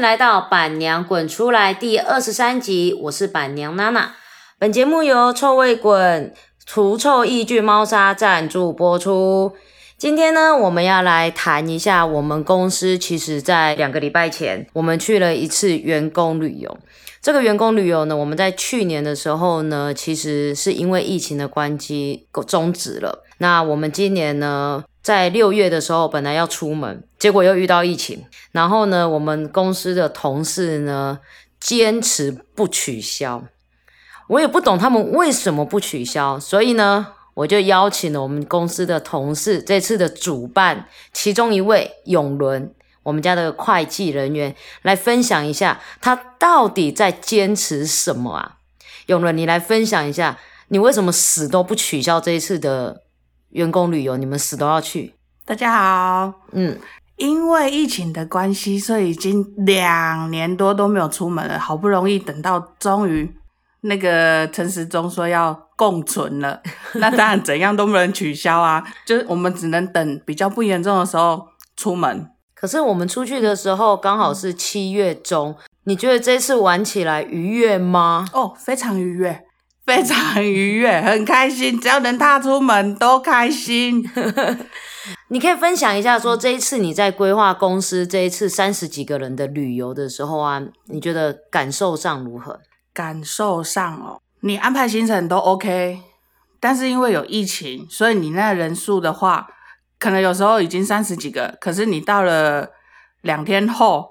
迎来到《板娘滚出来》第二十三集，我是板娘娜娜。本节目由臭味滚除臭抑菌猫砂赞助播出。今天呢，我们要来谈一下我们公司。其实，在两个礼拜前，我们去了一次员工旅游。这个员工旅游呢，我们在去年的时候呢，其实是因为疫情的关机终止了。那我们今年呢，在六月的时候本来要出门，结果又遇到疫情。然后呢，我们公司的同事呢，坚持不取消。我也不懂他们为什么不取消，所以呢，我就邀请了我们公司的同事，这次的主办其中一位永伦。我们家的会计人员来分享一下，他到底在坚持什么啊？永伦，你来分享一下，你为什么死都不取消这一次的员工旅游？你们死都要去？大家好，嗯，因为疫情的关系，所以已经两年多都没有出门了。好不容易等到终于那个陈时中说要共存了，那当然怎样都不能取消啊，就是我们只能等比较不严重的时候出门。可是我们出去的时候刚好是七月中，你觉得这次玩起来愉悦吗？哦，非常愉悦，非常愉悦，很开心，只要能踏出门都开心。你可以分享一下，说这一次你在规划公司这一次三十几个人的旅游的时候啊，你觉得感受上如何？感受上哦，你安排行程都 OK，但是因为有疫情，所以你那人数的话。可能有时候已经三十几个，可是你到了两天后，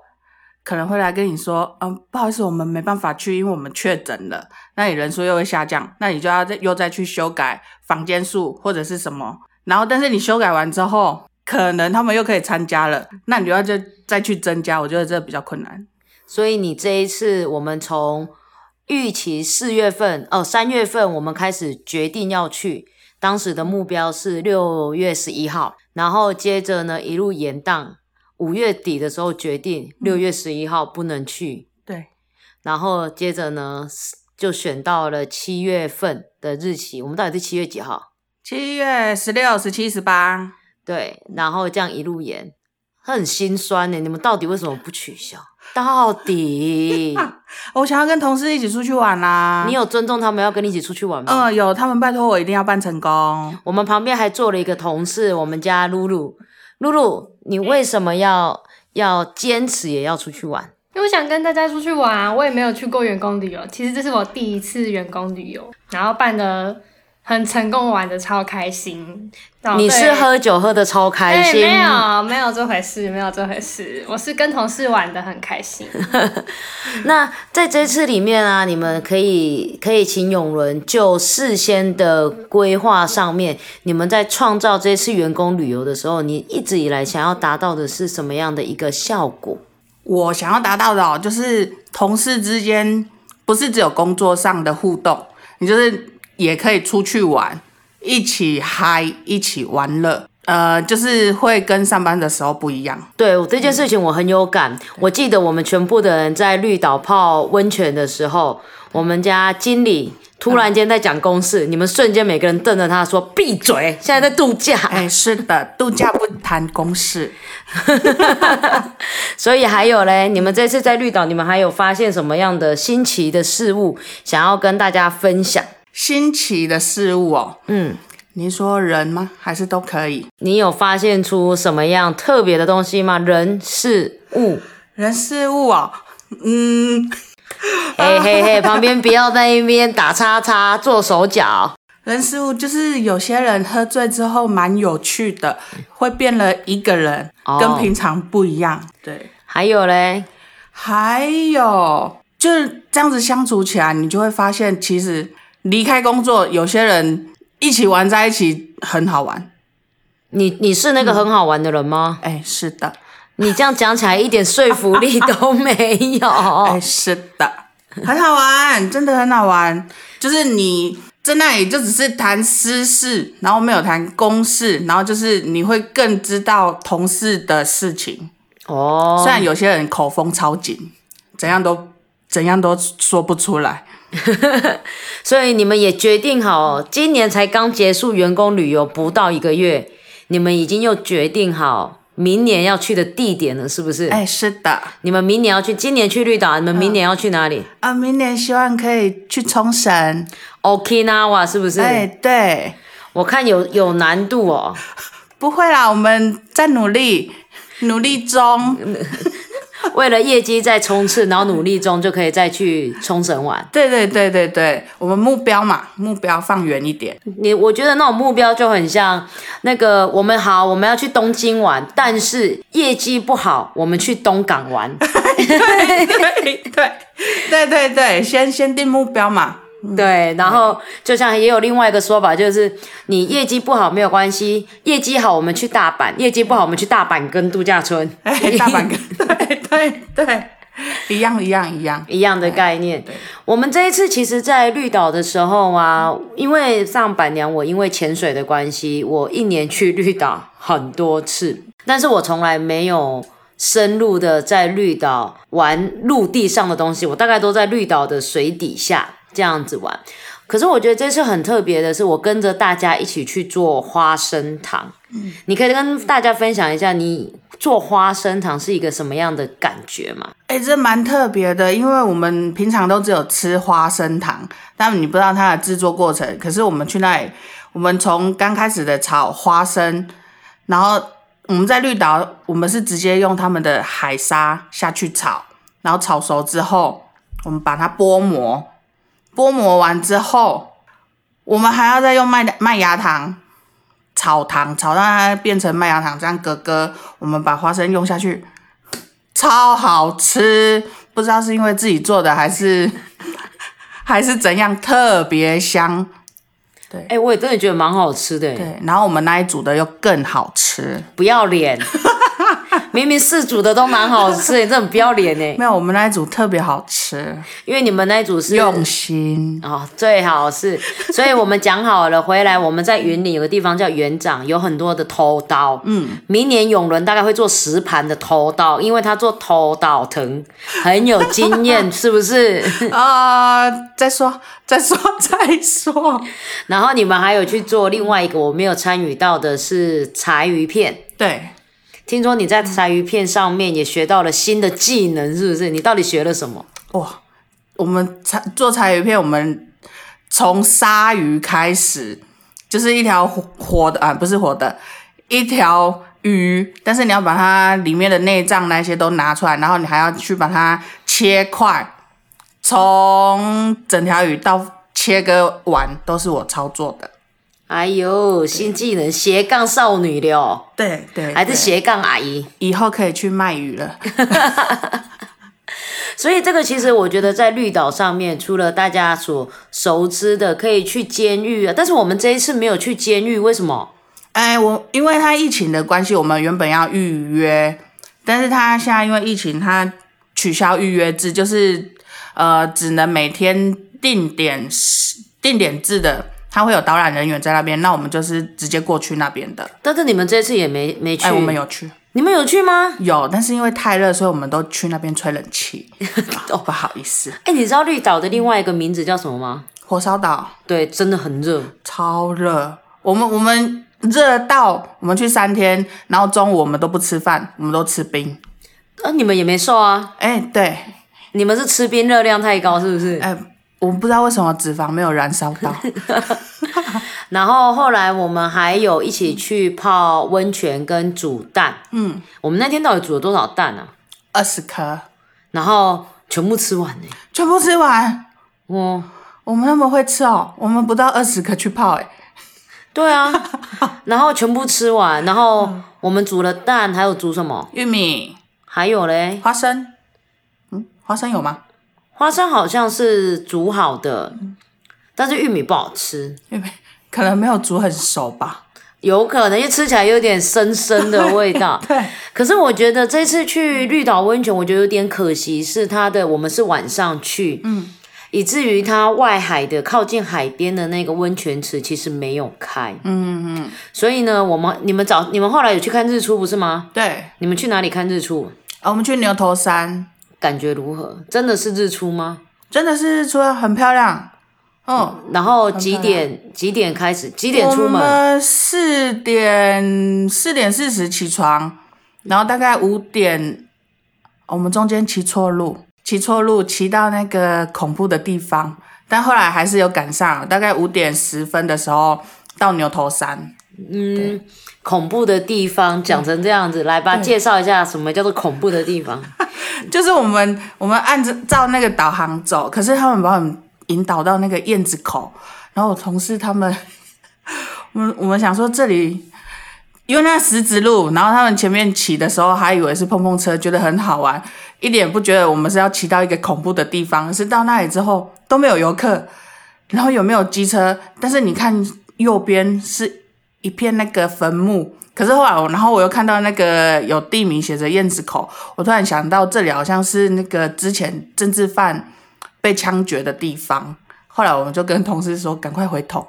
可能会来跟你说，嗯，不好意思，我们没办法去，因为我们确诊了，那你人数又会下降，那你就要再又再去修改房间数或者是什么，然后但是你修改完之后，可能他们又可以参加了，那你就要再再去增加，我觉得这比较困难。所以你这一次，我们从预期四月份哦，三月份我们开始决定要去。当时的目标是六月十一号，然后接着呢一路延档，五月底的时候决定六月十一号不能去。对，然后接着呢就选到了七月份的日期。我们到底是七月几号？七月十六、十七、十八。对，然后这样一路延，很心酸呢。你们到底为什么不取消？到底，我想要跟同事一起出去玩啦。你有尊重他们要跟你一起出去玩吗？嗯，有，他们拜托我一定要办成功。我们旁边还坐了一个同事，我们家露露。露露，你为什么要要坚持也要出去玩？因为我想跟大家出去玩，我也没有去过员工旅游，其实这是我第一次员工旅游，然后办的。很成功，玩的超开心。你是喝酒喝的超开心？没有，没有这回事，没有这回事。我是跟同事玩的很开心。那在这次里面啊，你们可以可以请永伦就事先的规划上面，你们在创造这次员工旅游的时候，你一直以来想要达到的是什么样的一个效果？我想要达到的，就是同事之间不是只有工作上的互动，你就是。也可以出去玩，一起嗨，一起玩乐，呃，就是会跟上班的时候不一样。对我这件事情我很有感。我记得我们全部的人在绿岛泡温泉的时候，我们家经理突然间在讲公事，你们瞬间每个人瞪着他说：“闭嘴！现在在度假。”哎，是的，度假不谈公事。所以还有嘞，你们这次在绿岛，你们还有发现什么样的新奇的事物，想要跟大家分享？新奇的事物哦，嗯，您说人吗？还是都可以？你有发现出什么样特别的东西吗？人事物，人事物哦，嗯，嘿嘿嘿，旁边不要在一边打叉叉做手脚。人事物就是有些人喝醉之后蛮有趣的，会变了一个人，跟平常不一样。对，还有嘞，还有就是这样子相处起来，你就会发现其实。离开工作，有些人一起玩在一起很好玩。你你是那个很好玩的人吗？哎，是的。你这样讲起来一点说服力都没有。哎，是的，很好玩，真的很好玩。就是你在那里就只是谈私事，然后没有谈公事，然后就是你会更知道同事的事情。哦。虽然有些人口风超紧，怎样都怎样都说不出来。所以你们也决定好，今年才刚结束员工旅游不到一个月，你们已经又决定好明年要去的地点了，是不是？哎，是的，你们明年要去，今年去绿岛，你们明年要去哪里、啊，明年希望可以去冲绳。o k i n a w a 是不是？哎，对，我看有有难度哦。不会啦，我们在努力，努力中。为了业绩在冲刺，然后努力中就可以再去冲绳玩。对对对对对，我们目标嘛，目标放远一点。你我觉得那种目标就很像那个我们好，我们要去东京玩，但是业绩不好，我们去东港玩。对对对对对对，先先定目标嘛。对，然后就像也有另外一个说法，就是你业绩不好没有关系，业绩好我们去大阪，业绩不好我们去大阪跟度假村，哎，大阪跟对 对对，一样一样一样。一样的概念。我们这一次其实，在绿岛的时候啊，因为上板娘我因为潜水的关系，我一年去绿岛很多次，但是我从来没有深入的在绿岛玩陆地上的东西，我大概都在绿岛的水底下这样子玩。可是我觉得这次很特别的是，我跟着大家一起去做花生糖。嗯，你可以跟大家分享一下，你做花生糖是一个什么样的感觉吗？哎、这蛮特别的，因为我们平常都只有吃花生糖，但你不知道它的制作过程。可是我们去那里，我们从刚开始的炒花生，然后我们在绿岛，我们是直接用他们的海沙下去炒，然后炒熟之后，我们把它剥膜，剥膜完之后，我们还要再用麦麦芽糖炒糖，炒到它变成麦芽糖，这样咯咯，我们把花生用下去。超好吃，不知道是因为自己做的还是 还是怎样，特别香。对哎、我也真的觉得蛮好吃的。对，然后我们那一组的又更好吃。不要脸，明明四组的都蛮好 吃，你真的很不要脸呢。没有，我们那一组特别好吃，因为你们那一组是用心。哦，最好是，所以我们讲好了，回来我们在云林有个地方叫园长，有很多的偷刀。嗯，明年永伦大概会做十盘的偷刀，因为他做偷刀藤很有经验，是不是？啊、再说，再说，再说。然后你们还有去做另外一个我没有参与到的是柴鱼片。对，听说你在柴鱼片上面也学到了新的技能，是不是？你到底学了什么？哇，我们柴做柴鱼片，我们从鲨鱼开始，就是一条活活的啊，不是活的，一条鱼，但是你要把它里面的内脏那些都拿出来，然后你还要去把它切块，从整条鱼到切割完都是我操作的。哎呦，新技能斜杠少女了哦，对对，对还是斜杠阿姨。以后可以去卖鱼了。所以这个其实我觉得在绿岛上面，除了大家所熟知的可以去监狱啊，但是我们这一次没有去监狱，为什么？哎，我因为他疫情的关系，我们原本要预约，但是他现在因为疫情，他取消预约制，就是呃，只能每天定点定点制的，他会有导览人员在那边，那我们就是直接过去那边的。但是你们这次也没没去，哎，我们有去，你们有去吗？有，但是因为太热，所以我们都去那边吹冷气。哦，不好意思，哎，你知道绿岛的另外一个名字叫什么吗？火烧岛对，真的很热。超热，我们我们热到我们去三天，然后中午我们都不吃饭，我们都吃冰。那，你们也没瘦啊？哎，对，你们是吃冰热量太高，是不是？哎，我不知道为什么脂肪没有燃烧到。然后后来我们还有一起去泡温泉跟煮蛋。嗯，我们那天到底煮了多少蛋啊？二十颗，然后全部吃完呢。全部吃完。哦，我们那么会吃哦，我们不到二十颗去泡哎。对啊，然后全部吃完，然后我们煮了蛋，还有煮什么？玉米、还有嘞，花生，嗯，花生有吗？花生好像是煮好的，但是玉米不好吃，玉米可能没有煮很熟吧。有可能因为吃起来有点生生的味道。对，可是我觉得这次去绿岛温泉，我觉得有点可惜，是它的我们是晚上去，嗯，以至于它外海的靠近海边的那个温泉池其实没有开，嗯嗯，所以呢，我们你们早你们后来有去看日出不是吗？对，你们去哪里看日出？啊，我们去牛头山，感觉如何？真的是日出吗？真的是日出来很漂亮。嗯，然后几点几点开始？几点出我门？们四点四点四十起床，然后大概五点，我们中间骑错路，骑错路，骑到那个恐怖的地方，但后来还是有赶上，大概五点十分的时候到牛头山。嗯，恐怖的地方讲成这样子，来吧，介绍一下什么叫做恐怖的地方。就是我们我们按着照那个导航走，可是他们把我们引导到那个燕子口，然后我同事他们，我们我们想说这里。因为那石子路，然后他们前面骑的时候还以为是碰碰车，觉得很好玩，一点不觉得我们是要骑到一个恐怖的地方。是到那里之后都没有游客，然后有没有机车？但是你看右边是一片那个坟墓。可是后来我，然后我又看到那个有地名写着燕子口，我突然想到这里好像是那个之前政治犯被枪决的地方。后来我们就跟同事说，赶快回头。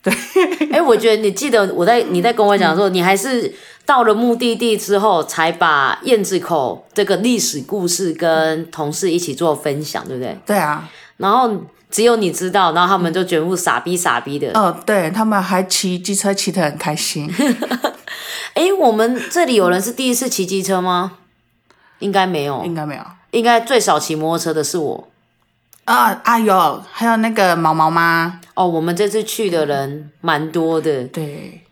对，哎，我觉得你记得我在你在跟我讲说，你还是到了目的地之后，才把燕子口这个历史故事跟同事一起做分享，对不对？对啊，然后只有你知道，然后他们就全部傻逼傻逼的。哦，对他们还骑机车骑得很开心。哎，我们这里有人是第一次骑机车吗？应该没有，应该没有，应该最少骑摩托车的是我。啊啊有，还有那个毛毛吗？哦，我们这次去的人蛮多的。对，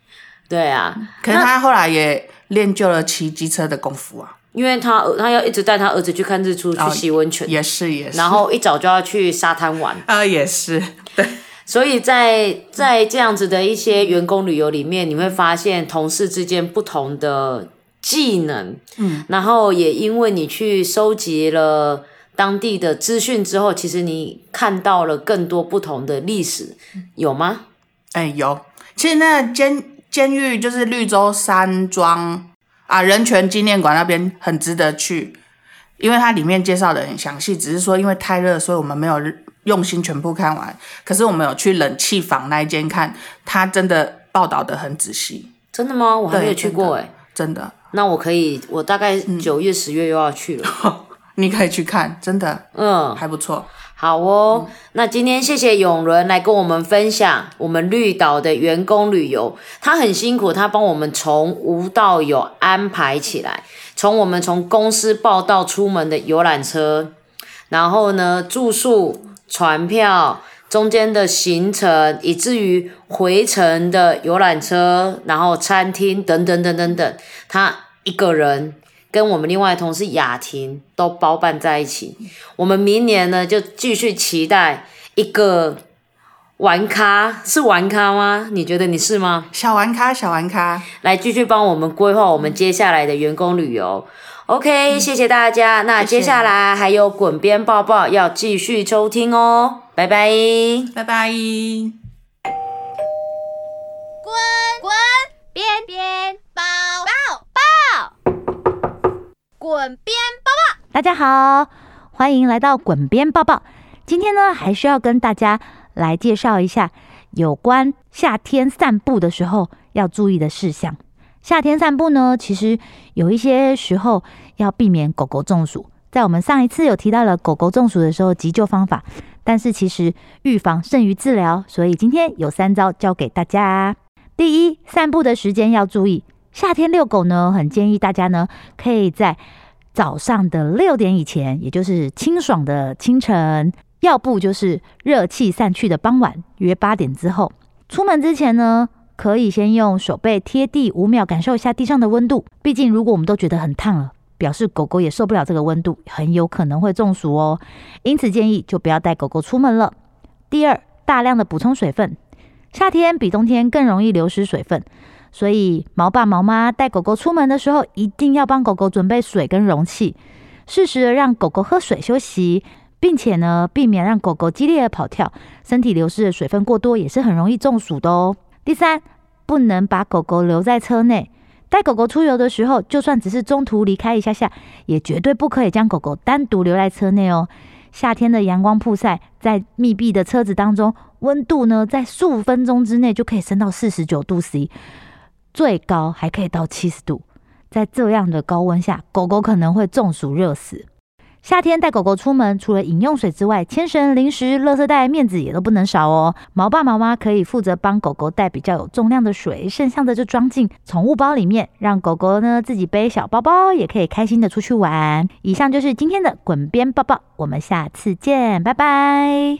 对啊。可是他后来也练就了骑机车的功夫啊。因为他他要一直带他儿子去看日出，去洗温泉。也是也是。然后一早就要去沙滩玩。啊，也是。对。所以在在这样子的一些员工旅游里面，你会发现同事之间不同的技能。嗯。然后也因为你去收集了。当地的资讯之后，其实你看到了更多不同的历史，有吗？哎，有。其实那监监狱就是绿洲山庄啊，人权纪念馆那边很值得去，因为它里面介绍的很详细。只是说因为太热，所以我们没有用心全部看完。可是我们有去冷气房那一间看，它真的报道的很仔细。真的吗？我还没有去过哎。真的。那我可以，我大概九月、十月又要去了。你可以去看，真的，嗯，还不错。好哦，那今天谢谢永伦来跟我们分享我们绿岛的员工旅游。他很辛苦，他帮我们从无到有安排起来，从我们从公司报到出门的游览车，然后呢住宿、船票、中间的行程，以至于回程的游览车，然后餐厅等等等等等，他一个人。跟我们另外同事雅婷都包办在一起，我们明年呢就继续期待一个玩咖，是玩咖吗？你觉得你是吗？小玩咖，小玩咖，来继续帮我们规划我们接下来的员工旅游。OK，谢谢大家。那接下来还有滚边抱抱要继续收听哦，拜拜，拜拜。滚滚边边滚边抱抱，大家好，欢迎来到滚边抱抱。今天呢，还需要跟大家来介绍一下有关夏天散步的时候要注意的事项。夏天散步呢，其实有一些时候要避免狗狗中暑。在我们上一次有提到了狗狗中暑的时候急救方法，但是其实预防胜于治疗，所以今天有三招教给大家。第一，散步的时间要注意。夏天遛狗呢，很建议大家呢，可以在早上的六点以前，也就是清爽的清晨，要不就是热气散去的傍晚，约八点之后。出门之前呢，可以先用手背贴地五秒，感受一下地上的温度。毕竟如果我们都觉得很烫了，表示狗狗也受不了这个温度，很有可能会中暑哦。因此建议就不要带狗狗出门了。第二，大量的补充水分，夏天比冬天更容易流失水分。所以，毛爸毛妈带狗狗出门的时候，一定要帮狗狗准备水跟容器，适时的让狗狗喝水休息，并且呢，避免让狗狗激烈的跑跳，身体流失的水分过多也是很容易中暑的哦。第三，不能把狗狗留在车内，带狗狗出游的时候，就算只是中途离开一下下，也绝对不可以将狗狗单独留在车内哦。夏天的阳光曝晒，在密闭的车子当中，温度呢，在数分钟之内就可以升到四十九度 C。最高还可以到七十度，在这样的高温下，狗狗可能会中暑热死。夏天带狗狗出门，除了饮用水之外，牵绳、零食、垃圾袋、面子也都不能少哦。毛爸毛妈可以负责帮狗狗带比较有重量的水，剩下的就装进宠物包里面，让狗狗呢自己背小包包，也可以开心的出去玩。以上就是今天的滚边抱抱，我们下次见，拜拜。